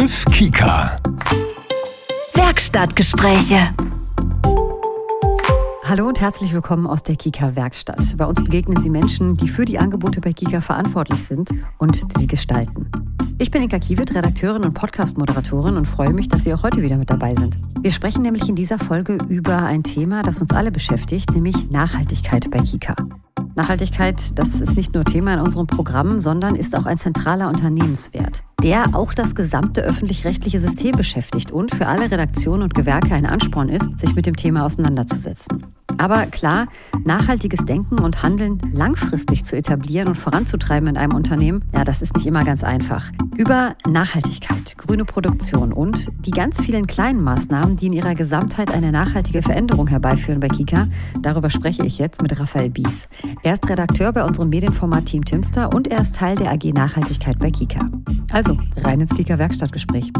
Begriff Kika. Werkstattgespräche. Hallo und herzlich willkommen aus der Kika Werkstatt. Bei uns begegnen Sie Menschen, die für die Angebote bei Kika verantwortlich sind und sie gestalten. Ich bin Inka Kiewit, Redakteurin und Podcast-Moderatorin und freue mich, dass Sie auch heute wieder mit dabei sind. Wir sprechen nämlich in dieser Folge über ein Thema, das uns alle beschäftigt, nämlich Nachhaltigkeit bei Kika. Nachhaltigkeit, das ist nicht nur Thema in unserem Programm, sondern ist auch ein zentraler Unternehmenswert, der auch das gesamte öffentlich-rechtliche System beschäftigt und für alle Redaktionen und Gewerke ein Ansporn ist, sich mit dem Thema auseinanderzusetzen. Aber klar, nachhaltiges Denken und Handeln langfristig zu etablieren und voranzutreiben in einem Unternehmen, ja, das ist nicht immer ganz einfach. Über Nachhaltigkeit, grüne Produktion und die ganz vielen kleinen Maßnahmen, die in ihrer Gesamtheit eine nachhaltige Veränderung herbeiführen bei Kika, darüber spreche ich jetzt mit Raphael Bies. Er ist Redakteur bei unserem Medienformat Team Timster und er ist Teil der AG Nachhaltigkeit bei Kika. Also, rein ins Kika Werkstattgespräch.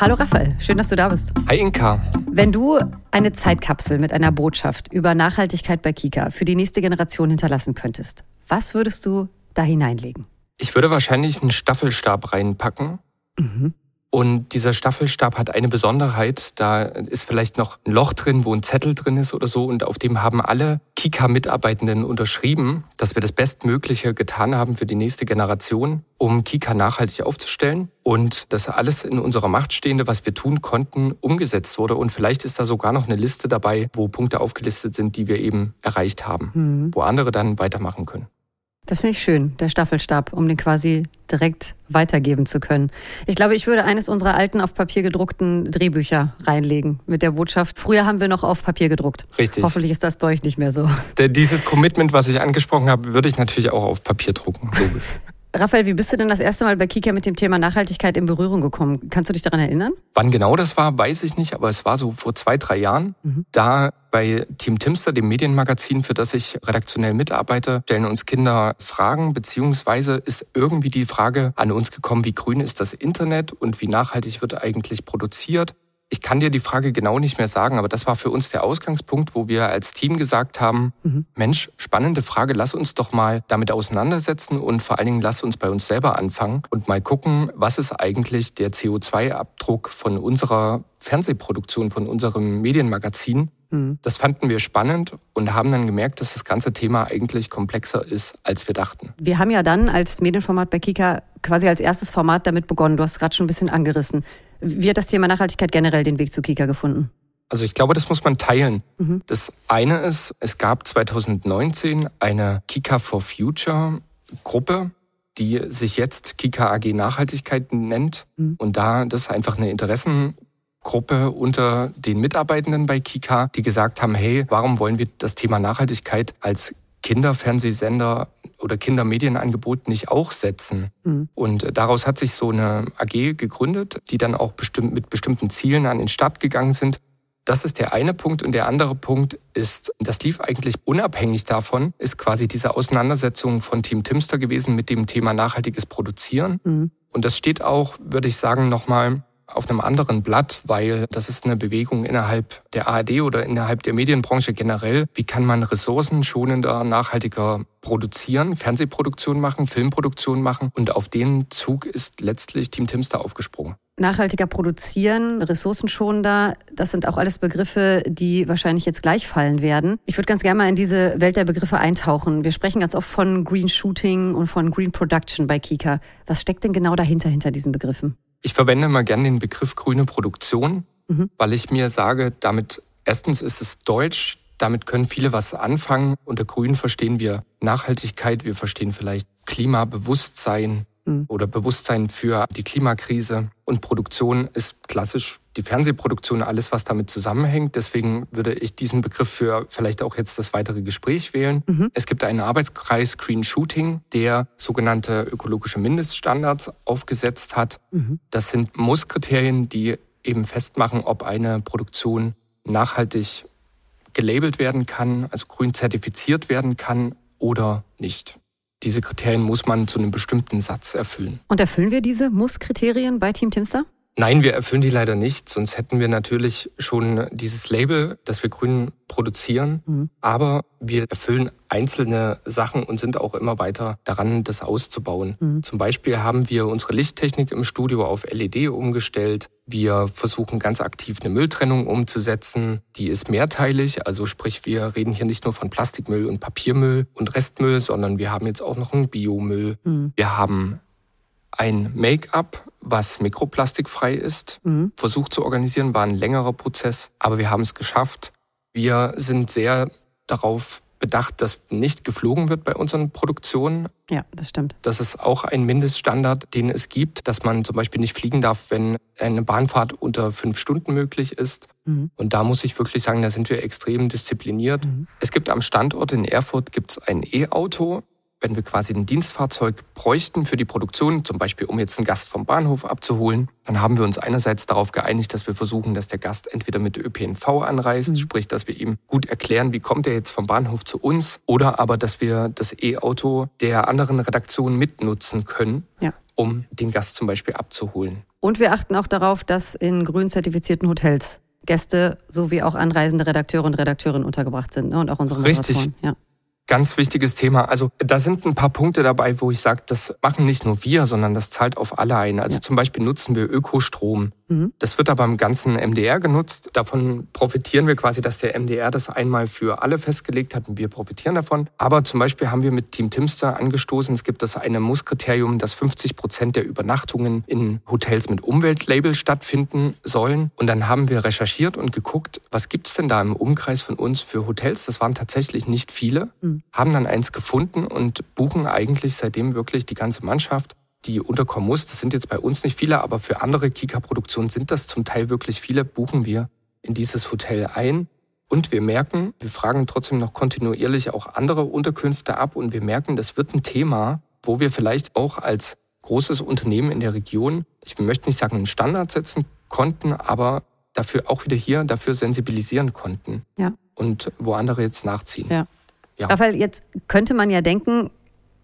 Hallo Raphael, schön, dass du da bist. Hi Inka. Wenn du eine Zeitkapsel mit einer Botschaft über Nachhaltigkeit bei Kika für die nächste Generation hinterlassen könntest, was würdest du da hineinlegen? Ich würde wahrscheinlich einen Staffelstab reinpacken. Mhm. Und dieser Staffelstab hat eine Besonderheit. Da ist vielleicht noch ein Loch drin, wo ein Zettel drin ist oder so. Und auf dem haben alle Kika-Mitarbeitenden unterschrieben, dass wir das Bestmögliche getan haben für die nächste Generation, um Kika nachhaltig aufzustellen. Und dass alles in unserer Macht Stehende, was wir tun konnten, umgesetzt wurde. Und vielleicht ist da sogar noch eine Liste dabei, wo Punkte aufgelistet sind, die wir eben erreicht haben, mhm. wo andere dann weitermachen können. Das finde ich schön, der Staffelstab, um den quasi direkt weitergeben zu können. Ich glaube, ich würde eines unserer alten auf Papier gedruckten Drehbücher reinlegen mit der Botschaft. Früher haben wir noch auf Papier gedruckt. Richtig. Hoffentlich ist das bei euch nicht mehr so. Dieses Commitment, was ich angesprochen habe, würde ich natürlich auch auf Papier drucken, logisch. Raphael, wie bist du denn das erste Mal bei Kika mit dem Thema Nachhaltigkeit in Berührung gekommen? Kannst du dich daran erinnern? Wann genau das war, weiß ich nicht, aber es war so vor zwei, drei Jahren. Mhm. Da bei Team Timster, dem Medienmagazin, für das ich redaktionell mitarbeite, stellen uns Kinder Fragen, beziehungsweise ist irgendwie die Frage an uns gekommen, wie grün ist das Internet und wie nachhaltig wird eigentlich produziert? Ich kann dir die Frage genau nicht mehr sagen, aber das war für uns der Ausgangspunkt, wo wir als Team gesagt haben, mhm. Mensch, spannende Frage, lass uns doch mal damit auseinandersetzen und vor allen Dingen lass uns bei uns selber anfangen und mal gucken, was ist eigentlich der CO2-Abdruck von unserer Fernsehproduktion, von unserem Medienmagazin. Mhm. Das fanden wir spannend und haben dann gemerkt, dass das ganze Thema eigentlich komplexer ist, als wir dachten. Wir haben ja dann als Medienformat bei Kika quasi als erstes Format damit begonnen. Du hast gerade schon ein bisschen angerissen. Wie hat das Thema Nachhaltigkeit generell den Weg zu Kika gefunden? Also ich glaube, das muss man teilen. Mhm. Das eine ist, es gab 2019 eine Kika for Future Gruppe, die sich jetzt Kika AG Nachhaltigkeit nennt. Mhm. Und da, das ist einfach eine Interessengruppe unter den Mitarbeitenden bei Kika, die gesagt haben, hey, warum wollen wir das Thema Nachhaltigkeit als Kinderfernsehsender oder Kindermedienangebot nicht auch setzen. Mhm. Und daraus hat sich so eine AG gegründet, die dann auch bestimmt mit bestimmten Zielen an den Start gegangen sind. Das ist der eine Punkt. Und der andere Punkt ist, das lief eigentlich unabhängig davon, ist quasi diese Auseinandersetzung von Team Timster gewesen mit dem Thema nachhaltiges Produzieren. Mhm. Und das steht auch, würde ich sagen, nochmal auf einem anderen Blatt, weil das ist eine Bewegung innerhalb der ARD oder innerhalb der Medienbranche generell. Wie kann man ressourcenschonender, nachhaltiger produzieren, Fernsehproduktion machen, Filmproduktion machen? Und auf den Zug ist letztlich Team Timster aufgesprungen. Nachhaltiger produzieren, ressourcenschonender, das sind auch alles Begriffe, die wahrscheinlich jetzt gleich fallen werden. Ich würde ganz gerne mal in diese Welt der Begriffe eintauchen. Wir sprechen ganz oft von Green Shooting und von Green Production bei Kika. Was steckt denn genau dahinter, hinter diesen Begriffen? Ich verwende mal gerne den Begriff grüne Produktion, mhm. weil ich mir sage, damit erstens ist es deutsch, damit können viele was anfangen. Unter Grün verstehen wir Nachhaltigkeit, wir verstehen vielleicht Klimabewusstsein, Mhm. oder Bewusstsein für die Klimakrise. Und Produktion ist klassisch die Fernsehproduktion, alles, was damit zusammenhängt. Deswegen würde ich diesen Begriff für vielleicht auch jetzt das weitere Gespräch wählen. Mhm. Es gibt einen Arbeitskreis Green Shooting, der sogenannte ökologische Mindeststandards aufgesetzt hat. Mhm. Das sind Musskriterien, die eben festmachen, ob eine Produktion nachhaltig gelabelt werden kann, also grün zertifiziert werden kann oder nicht. Diese Kriterien muss man zu einem bestimmten Satz erfüllen. Und erfüllen wir diese Muss-Kriterien bei Team Timster? Nein, wir erfüllen die leider nicht, sonst hätten wir natürlich schon dieses Label, das wir grün produzieren. Mhm. Aber wir erfüllen einzelne Sachen und sind auch immer weiter daran, das auszubauen. Mhm. Zum Beispiel haben wir unsere Lichttechnik im Studio auf LED umgestellt. Wir versuchen ganz aktiv eine Mülltrennung umzusetzen. Die ist mehrteilig, also sprich, wir reden hier nicht nur von Plastikmüll und Papiermüll und Restmüll, sondern wir haben jetzt auch noch einen Biomüll. Mhm. Wir haben ein Make-up, was mikroplastikfrei ist, mhm. versucht zu organisieren, war ein längerer Prozess, aber wir haben es geschafft. Wir sind sehr darauf bedacht, dass nicht geflogen wird bei unseren Produktionen. Ja, das stimmt. Das ist auch ein Mindeststandard, den es gibt, dass man zum Beispiel nicht fliegen darf, wenn eine Bahnfahrt unter fünf Stunden möglich ist. Mhm. Und da muss ich wirklich sagen, da sind wir extrem diszipliniert. Mhm. Es gibt am Standort in Erfurt gibt's ein E-Auto wenn wir quasi ein Dienstfahrzeug bräuchten für die Produktion, zum Beispiel um jetzt einen Gast vom Bahnhof abzuholen, dann haben wir uns einerseits darauf geeinigt, dass wir versuchen, dass der Gast entweder mit ÖPNV anreist, mhm. sprich, dass wir ihm gut erklären, wie kommt er jetzt vom Bahnhof zu uns, oder aber, dass wir das E-Auto der anderen Redaktion mitnutzen können, ja. um den Gast zum Beispiel abzuholen. Und wir achten auch darauf, dass in grün zertifizierten Hotels Gäste sowie auch anreisende Redakteure und Redakteurinnen untergebracht sind ne? und auch unsere Richtig. Ja. Ganz wichtiges Thema. Also da sind ein paar Punkte dabei, wo ich sage, das machen nicht nur wir, sondern das zahlt auf alle ein. Also ja. zum Beispiel nutzen wir Ökostrom. Mhm. Das wird aber im ganzen MDR genutzt. Davon profitieren wir quasi, dass der MDR das einmal für alle festgelegt hat und wir profitieren davon. Aber zum Beispiel haben wir mit Team Timster angestoßen, es gibt das eine Musskriterium, dass 50 Prozent der Übernachtungen in Hotels mit Umweltlabel stattfinden sollen. Und dann haben wir recherchiert und geguckt, was gibt es denn da im Umkreis von uns für Hotels? Das waren tatsächlich nicht viele, mhm. haben dann eins gefunden und buchen eigentlich seitdem wirklich die ganze Mannschaft die unterkommen muss. Das sind jetzt bei uns nicht viele, aber für andere Kika-Produktionen sind das zum Teil wirklich viele, buchen wir in dieses Hotel ein. Und wir merken, wir fragen trotzdem noch kontinuierlich auch andere Unterkünfte ab und wir merken, das wird ein Thema, wo wir vielleicht auch als großes Unternehmen in der Region, ich möchte nicht sagen einen Standard setzen konnten, aber dafür auch wieder hier dafür sensibilisieren konnten. Ja. Und wo andere jetzt nachziehen. Ja. ja. Raphael, jetzt könnte man ja denken,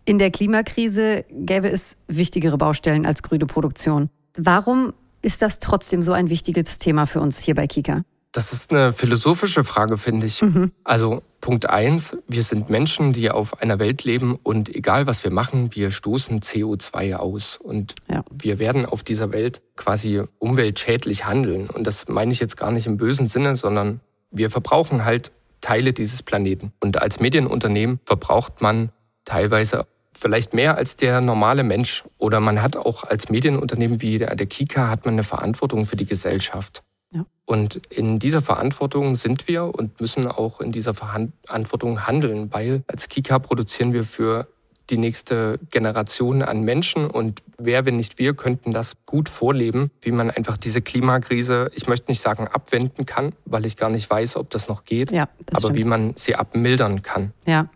in der Klimakrise gäbe es wichtigere Baustellen als grüne Produktion. Warum ist das trotzdem so ein wichtiges Thema für uns hier bei Kika? Das ist eine philosophische Frage, finde ich. Mhm. Also Punkt eins, wir sind Menschen, die auf einer Welt leben und egal was wir machen, wir stoßen CO2 aus. Und ja. wir werden auf dieser Welt quasi umweltschädlich handeln. Und das meine ich jetzt gar nicht im bösen Sinne, sondern wir verbrauchen halt Teile dieses Planeten. Und als Medienunternehmen verbraucht man teilweise vielleicht mehr als der normale Mensch. Oder man hat auch als Medienunternehmen wie der, der Kika hat man eine Verantwortung für die Gesellschaft. Ja. Und in dieser Verantwortung sind wir und müssen auch in dieser Verantwortung handeln, weil als Kika produzieren wir für die nächste Generation an Menschen und wer, wenn nicht wir, könnten das gut vorleben, wie man einfach diese Klimakrise, ich möchte nicht sagen abwenden kann, weil ich gar nicht weiß, ob das noch geht, ja, das aber stimmt. wie man sie abmildern kann. Ja.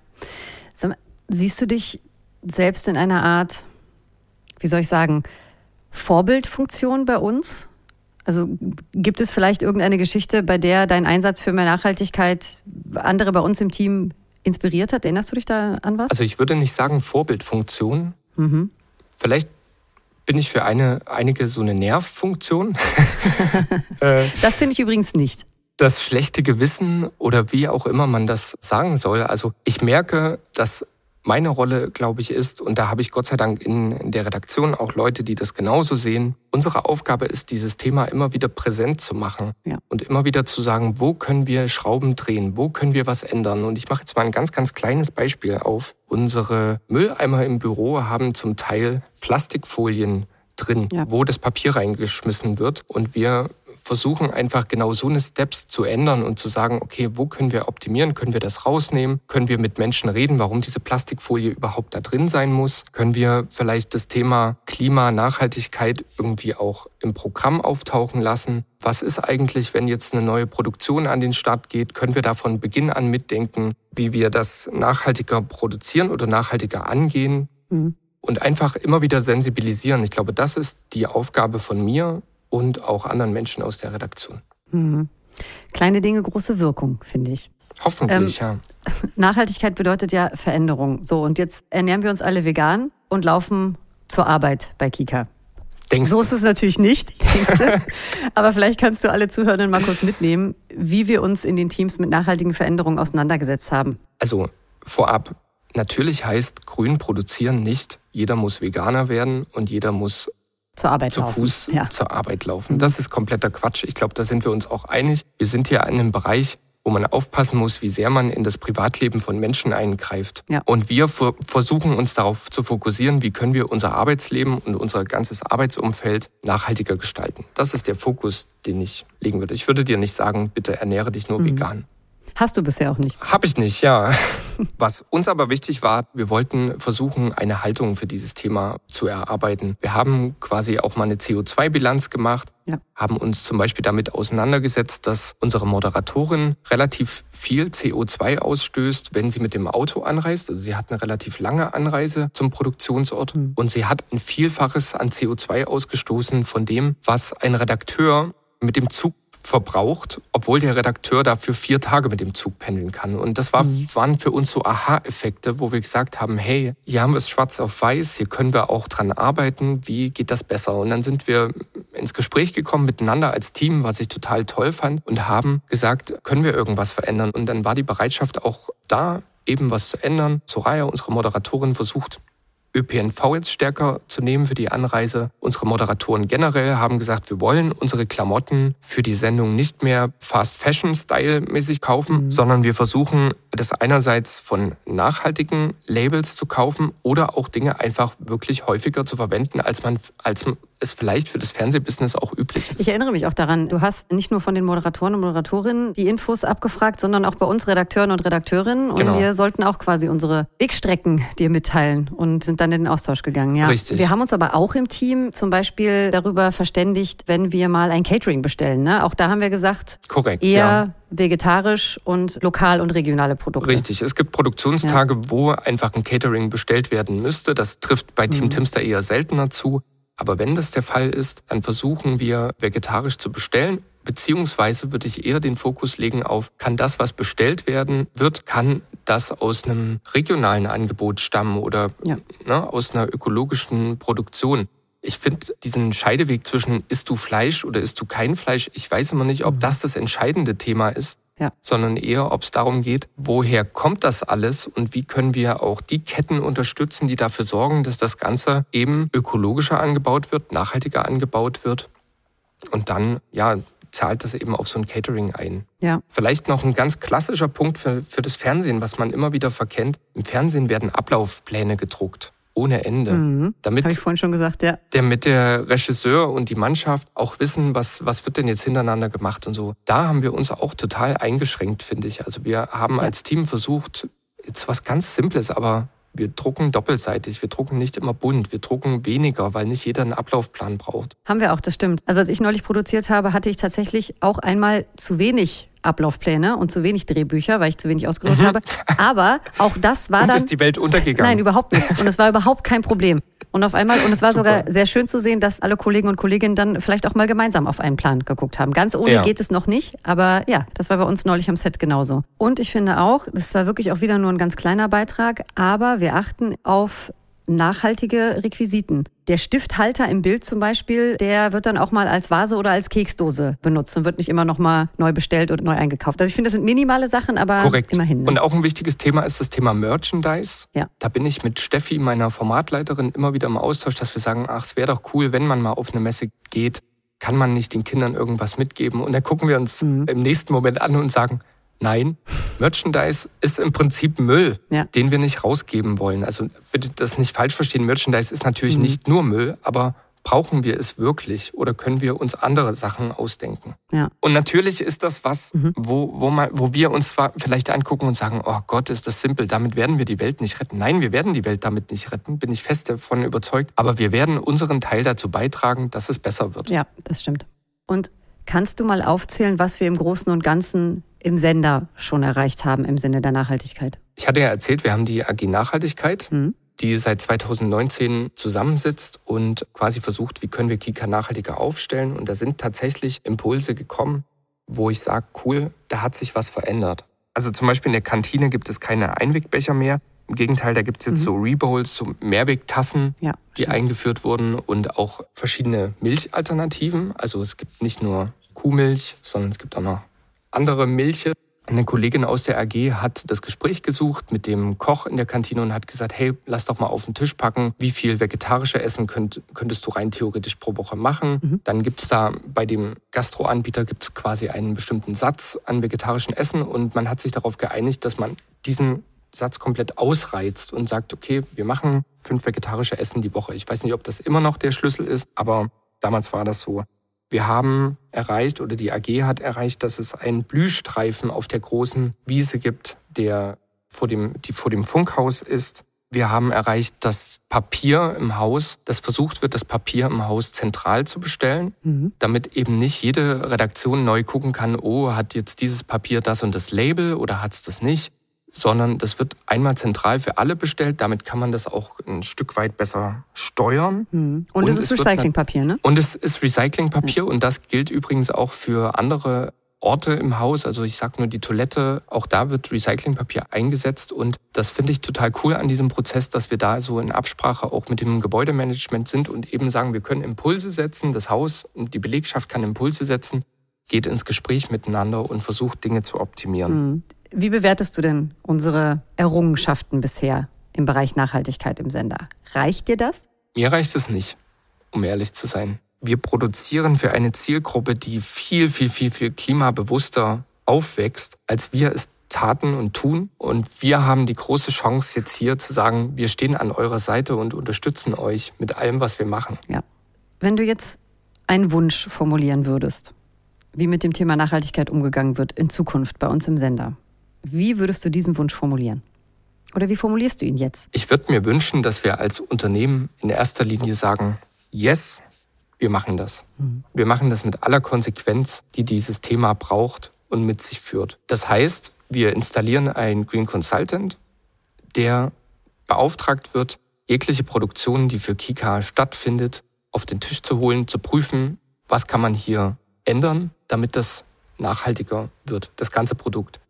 Siehst du dich selbst in einer Art, wie soll ich sagen, Vorbildfunktion bei uns? Also gibt es vielleicht irgendeine Geschichte, bei der dein Einsatz für mehr Nachhaltigkeit andere bei uns im Team inspiriert hat? Erinnerst du dich da an was? Also ich würde nicht sagen Vorbildfunktion. Mhm. Vielleicht bin ich für eine, einige so eine Nervfunktion. Äh, das finde ich übrigens nicht. Das schlechte Gewissen oder wie auch immer man das sagen soll. Also ich merke, dass meine Rolle, glaube ich, ist, und da habe ich Gott sei Dank in, der Redaktion auch Leute, die das genauso sehen, unsere Aufgabe ist, dieses Thema immer wieder präsent zu machen ja. und immer wieder zu sagen, wo können wir Schrauben drehen, wo können wir was ändern. Und ich mache jetzt mal ein ganz, ganz kleines Beispiel auf. Unsere Mülleimer im Büro haben zum Teil Plastikfolien drin, ja. wo das Papier reingeschmissen wird. Und wir versuchen einfach genau so eine Steps zu ändern und zu sagen, okay, wo können wir optimieren? Können wir das rausnehmen? Können wir mit Menschen reden, warum diese Plastikfolie überhaupt da drin sein muss? Können wir vielleicht das Thema Klima, Nachhaltigkeit irgendwie auch im Programm auftauchen lassen? Was ist eigentlich, wenn jetzt eine neue Produktion an den Start geht? Können wir da von Beginn an mitdenken, wie wir das nachhaltiger produzieren oder nachhaltiger angehen? Mhm. Und einfach immer wieder sensibilisieren. Ich glaube, das ist die Aufgabe von mir und auch anderen Menschen aus der Redaktion. Mhm. Kleine Dinge, große Wirkung, finde ich. Hoffentlich, ähm, ja. Nachhaltigkeit bedeutet ja Veränderung. So, und jetzt ernähren wir uns alle vegan und laufen zur Arbeit bei Kika. Denkst so ist es natürlich nicht, aber vielleicht kannst du alle Zuhörenden mal kurz mitnehmen, wie wir uns in den Teams mit nachhaltigen Veränderungen auseinandergesetzt haben. Also vorab, natürlich heißt grün produzieren nicht, jeder muss Veganer werden und jeder muss zur Arbeit zu laufen. Fuß ja. zur Arbeit laufen. Das ist kompletter Quatsch. Ich glaube, da sind wir uns auch einig. Wir sind hier in einem Bereich, wo man aufpassen muss, wie sehr man in das Privatleben von Menschen eingreift. Ja. Und wir versuchen uns darauf zu fokussieren, wie können wir unser Arbeitsleben und unser ganzes Arbeitsumfeld nachhaltiger gestalten. Das ist der Fokus, den ich legen würde. Ich würde dir nicht sagen, bitte ernähre dich nur mhm. vegan. Hast du bisher auch nicht? Hab ich nicht, ja. Was uns aber wichtig war, wir wollten versuchen, eine Haltung für dieses Thema zu erarbeiten. Wir haben quasi auch mal eine CO2-Bilanz gemacht, ja. haben uns zum Beispiel damit auseinandergesetzt, dass unsere Moderatorin relativ viel CO2 ausstößt, wenn sie mit dem Auto anreist. Also sie hat eine relativ lange Anreise zum Produktionsort mhm. und sie hat ein Vielfaches an CO2 ausgestoßen von dem, was ein Redakteur mit dem Zug verbraucht, obwohl der Redakteur dafür vier Tage mit dem Zug pendeln kann. Und das war, mhm. waren für uns so Aha-Effekte, wo wir gesagt haben, hey, hier haben wir es schwarz auf weiß, hier können wir auch dran arbeiten, wie geht das besser? Und dann sind wir ins Gespräch gekommen miteinander als Team, was ich total toll fand und haben gesagt, können wir irgendwas verändern? Und dann war die Bereitschaft auch da, eben was zu ändern. Soraya, unsere Moderatorin, versucht ÖPNV jetzt stärker zu nehmen für die Anreise. Unsere Moderatoren generell haben gesagt, wir wollen unsere Klamotten für die Sendung nicht mehr Fast Fashion Style mäßig kaufen, mhm. sondern wir versuchen das einerseits von nachhaltigen Labels zu kaufen oder auch Dinge einfach wirklich häufiger zu verwenden, als man als es vielleicht für das Fernsehbusiness auch üblich ist. Ich erinnere mich auch daran, du hast nicht nur von den Moderatoren und Moderatorinnen die Infos abgefragt, sondern auch bei uns Redakteuren und Redakteurinnen. Und genau. wir sollten auch quasi unsere Wegstrecken dir mitteilen und sind dann in den Austausch gegangen. Ja. Richtig. Wir haben uns aber auch im Team zum Beispiel darüber verständigt, wenn wir mal ein Catering bestellen. Ne? Auch da haben wir gesagt, Korrekt, eher ja. Vegetarisch und lokal und regionale Produkte. Richtig. Es gibt Produktionstage, ja. wo einfach ein Catering bestellt werden müsste. Das trifft bei Team mhm. Timster eher seltener zu. Aber wenn das der Fall ist, dann versuchen wir vegetarisch zu bestellen. Beziehungsweise würde ich eher den Fokus legen auf, kann das, was bestellt werden wird, kann das aus einem regionalen Angebot stammen oder ja. ne, aus einer ökologischen Produktion. Ich finde diesen Scheideweg zwischen isst du Fleisch oder isst du kein Fleisch, ich weiß immer nicht, ob mhm. das das entscheidende Thema ist ja. sondern eher, ob es darum geht, woher kommt das alles und wie können wir auch die Ketten unterstützen, die dafür sorgen, dass das Ganze eben ökologischer angebaut wird, nachhaltiger angebaut wird und dann, ja, zahlt das eben auf so ein Catering ein. Ja. Vielleicht noch ein ganz klassischer Punkt für, für das Fernsehen, was man immer wieder verkennt. Im Fernsehen werden Ablaufpläne gedruckt ohne Ende. Mhm. Damit Habe ich vorhin schon gesagt, ja. Damit der Regisseur und die Mannschaft auch wissen, was, was wird denn jetzt hintereinander gemacht und so. Da haben wir uns auch total eingeschränkt, finde ich. Also wir haben ja. als Team versucht, jetzt was ganz Simples, aber wir drucken doppelseitig, wir drucken nicht immer bunt, wir drucken weniger, weil nicht jeder einen Ablaufplan braucht. Haben wir auch, das stimmt. Also als ich neulich produziert habe, hatte ich tatsächlich auch einmal zu wenig Ablaufpläne und zu wenig Drehbücher, weil ich zu wenig ausgedruckt mhm. habe. Aber auch das war und dann. ist die Welt untergegangen? Nein, überhaupt nicht. Und es war überhaupt kein Problem. Und auf einmal, und es war Super. sogar sehr schön zu sehen, dass alle Kollegen und Kolleginnen dann vielleicht auch mal gemeinsam auf einen Plan geguckt haben. Ganz ohne ja. geht es noch nicht, aber ja, das war bei uns neulich am Set genauso. Und ich finde auch, das war wirklich auch wieder nur ein ganz kleiner Beitrag, aber wir achten auf nachhaltige Requisiten. Der Stifthalter im Bild zum Beispiel, der wird dann auch mal als Vase oder als Keksdose benutzt und wird nicht immer noch mal neu bestellt oder neu eingekauft. Also ich finde, das sind minimale Sachen, aber Korrekt. immerhin. Ne? Und auch ein wichtiges Thema ist das Thema Merchandise. Ja. Da bin ich mit Steffi, meiner Formatleiterin, immer wieder im Austausch, dass wir sagen, ach, es wäre doch cool, wenn man mal auf eine Messe geht, kann man nicht den Kindern irgendwas mitgeben? Und dann gucken wir uns mhm. im nächsten Moment an und sagen, Nein, Merchandise ist im Prinzip Müll, ja. den wir nicht rausgeben wollen. Also bitte das nicht falsch verstehen. Merchandise ist natürlich mhm. nicht nur Müll, aber brauchen wir es wirklich oder können wir uns andere Sachen ausdenken? Ja. Und natürlich ist das was, mhm. wo, wo, man, wo wir uns zwar vielleicht angucken und sagen, oh Gott, ist das simpel, damit werden wir die Welt nicht retten. Nein, wir werden die Welt damit nicht retten, bin ich fest davon überzeugt. Aber wir werden unseren Teil dazu beitragen, dass es besser wird. Ja, das stimmt. Und kannst du mal aufzählen, was wir im Großen und Ganzen im Sender schon erreicht haben im Sinne der Nachhaltigkeit? Ich hatte ja erzählt, wir haben die AG Nachhaltigkeit. Mhm die seit 2019 zusammensitzt und quasi versucht, wie können wir Kika nachhaltiger aufstellen. Und da sind tatsächlich Impulse gekommen, wo ich sage, cool, da hat sich was verändert. Also zum Beispiel in der Kantine gibt es keine Einwegbecher mehr. Im Gegenteil, da gibt es jetzt mhm. so Rebowls, so Mehrwegtassen, ja. die eingeführt wurden und auch verschiedene Milchalternativen. Also es gibt nicht nur Kuhmilch, sondern es gibt auch noch andere Milche. Eine Kollegin aus der AG hat das Gespräch gesucht mit dem Koch in der Kantine und hat gesagt, hey, lass doch mal auf den Tisch packen, wie viel vegetarische Essen könnt, könntest du rein theoretisch pro Woche machen. Mhm. Dann gibt's da bei dem Gastroanbieter gibt's quasi einen bestimmten Satz an vegetarischen Essen und man hat sich darauf geeinigt, dass man diesen Satz komplett ausreizt und sagt, okay, wir machen fünf vegetarische Essen die Woche. Ich weiß nicht, ob das immer noch der Schlüssel ist, aber damals war das so. Wir haben erreicht oder die AG hat erreicht, dass es einen Blühstreifen auf der großen Wiese gibt, der vor dem, die vor dem Funkhaus ist. Wir haben erreicht, dass Papier im Haus, dass versucht wird, das Papier im Haus zentral zu bestellen, mhm. damit eben nicht jede Redaktion neu gucken kann, oh, hat jetzt dieses Papier das und das Label oder hat es das nicht sondern das wird einmal zentral für alle bestellt. Damit kann man das auch ein Stück weit besser steuern. Mhm. Und, und, es ist Recyclingpapier, ne? Und es ist Recyclingpapier mhm. und das gilt übrigens auch für andere Orte im Haus. Also ich sag nur die Toilette, auch da wird Recyclingpapier eingesetzt und das finde ich total cool an diesem Prozess, dass wir da so in Absprache auch mit dem Gebäudemanagement sind und eben sagen, wir können Impulse setzen, das Haus und die Belegschaft kann Impulse setzen geht ins Gespräch miteinander und versucht Dinge zu optimieren. Wie bewertest du denn unsere Errungenschaften bisher im Bereich Nachhaltigkeit im Sender? Reicht dir das? Mir reicht es nicht, um ehrlich zu sein. Wir produzieren für eine Zielgruppe, die viel, viel, viel, viel klimabewusster aufwächst, als wir es taten und tun. Und wir haben die große Chance jetzt hier zu sagen, wir stehen an eurer Seite und unterstützen euch mit allem, was wir machen. Ja. Wenn du jetzt einen Wunsch formulieren würdest, wie mit dem Thema Nachhaltigkeit umgegangen wird in Zukunft bei uns im Sender, wie würdest du diesen Wunsch formulieren? Oder wie formulierst du ihn jetzt? Ich würde mir wünschen, dass wir als Unternehmen in erster Linie sagen, yes, wir machen das. Mhm. Wir machen das mit aller Konsequenz, die dieses Thema braucht und mit sich führt. Das heißt, wir installieren einen Green Consultant, der beauftragt wird, jegliche Produktion, die für Kika stattfindet, auf den Tisch zu holen, zu prüfen, was kann man hier ändern, damit das nachhaltiger wird, das ganze Produkt.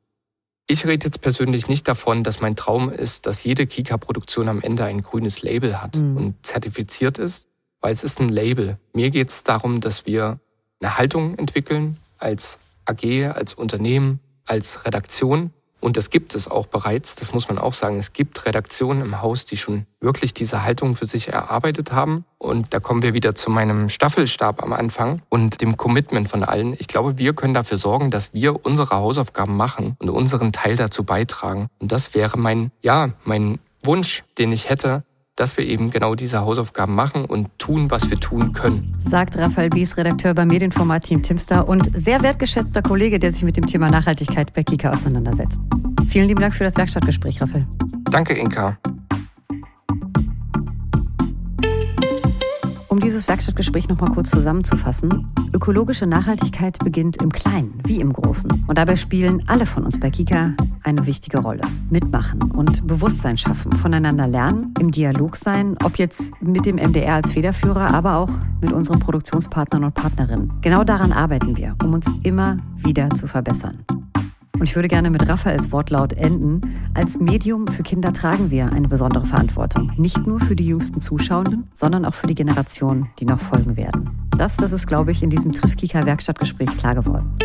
Ich rede jetzt persönlich nicht davon, dass mein Traum ist, dass jede Kika-Produktion am Ende ein grünes Label hat mhm. und zertifiziert ist, weil es ist ein Label. Mir geht es darum, dass wir eine Haltung entwickeln als AG, als Unternehmen, als Redaktion, und das gibt es auch bereits, das muss man auch sagen. Es gibt Redaktionen im Haus, die schon wirklich diese Haltung für sich erarbeitet haben. Und da kommen wir wieder zu meinem Staffelstab am Anfang und dem Commitment von allen. Ich glaube, wir können dafür sorgen, dass wir unsere Hausaufgaben machen und unseren Teil dazu beitragen. Und das wäre mein, ja, mein Wunsch, den ich hätte, dass wir eben genau diese Hausaufgaben machen und tun, was wir tun können. Sagt Raphael Bies, Redakteur beim Medienformat Team Timster und sehr wertgeschätzter Kollege, der sich mit dem Thema Nachhaltigkeit bei Kika auseinandersetzt. Vielen lieben Dank für das Werkstattgespräch, Raphael. Danke, Inka. Um dieses Werkstattgespräch noch mal kurz zusammenzufassen. Ökologische Nachhaltigkeit beginnt im Kleinen wie im Großen. Und dabei spielen alle von uns bei Kika eine wichtige Rolle. Mitmachen und Bewusstsein schaffen, voneinander lernen, im Dialog sein, ob jetzt mit dem MDR als Federführer, aber auch mit unseren Produktionspartnern und Partnerinnen. Genau daran arbeiten wir, um uns immer wieder zu verbessern. Und ich würde gerne mit Raphaels Wortlaut enden. Als Medium für Kinder tragen wir eine besondere Verantwortung. Nicht nur für die jüngsten Zuschauenden, sondern auch für die Generationen, die noch folgen werden. Das, das ist, glaube ich, in diesem Triffkika Werkstattgespräch klar geworden.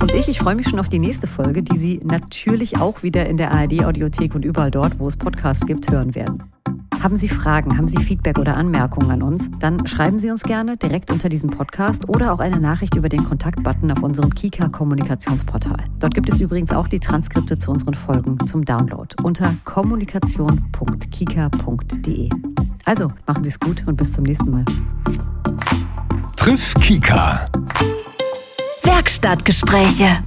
Und ich, ich freue mich schon auf die nächste Folge, die Sie natürlich auch wieder in der ARD Audiothek und überall dort, wo es Podcasts gibt, hören werden. Haben Sie Fragen, haben Sie Feedback oder Anmerkungen an uns? Dann schreiben Sie uns gerne direkt unter diesem Podcast oder auch eine Nachricht über den Kontaktbutton auf unserem Kika Kommunikationsportal. Dort gibt es übrigens auch die Transkripte zu unseren Folgen zum Download unter kommunikation.kika.de. Also machen Sie es gut und bis zum nächsten Mal. Triff Kika. Werkstattgespräche.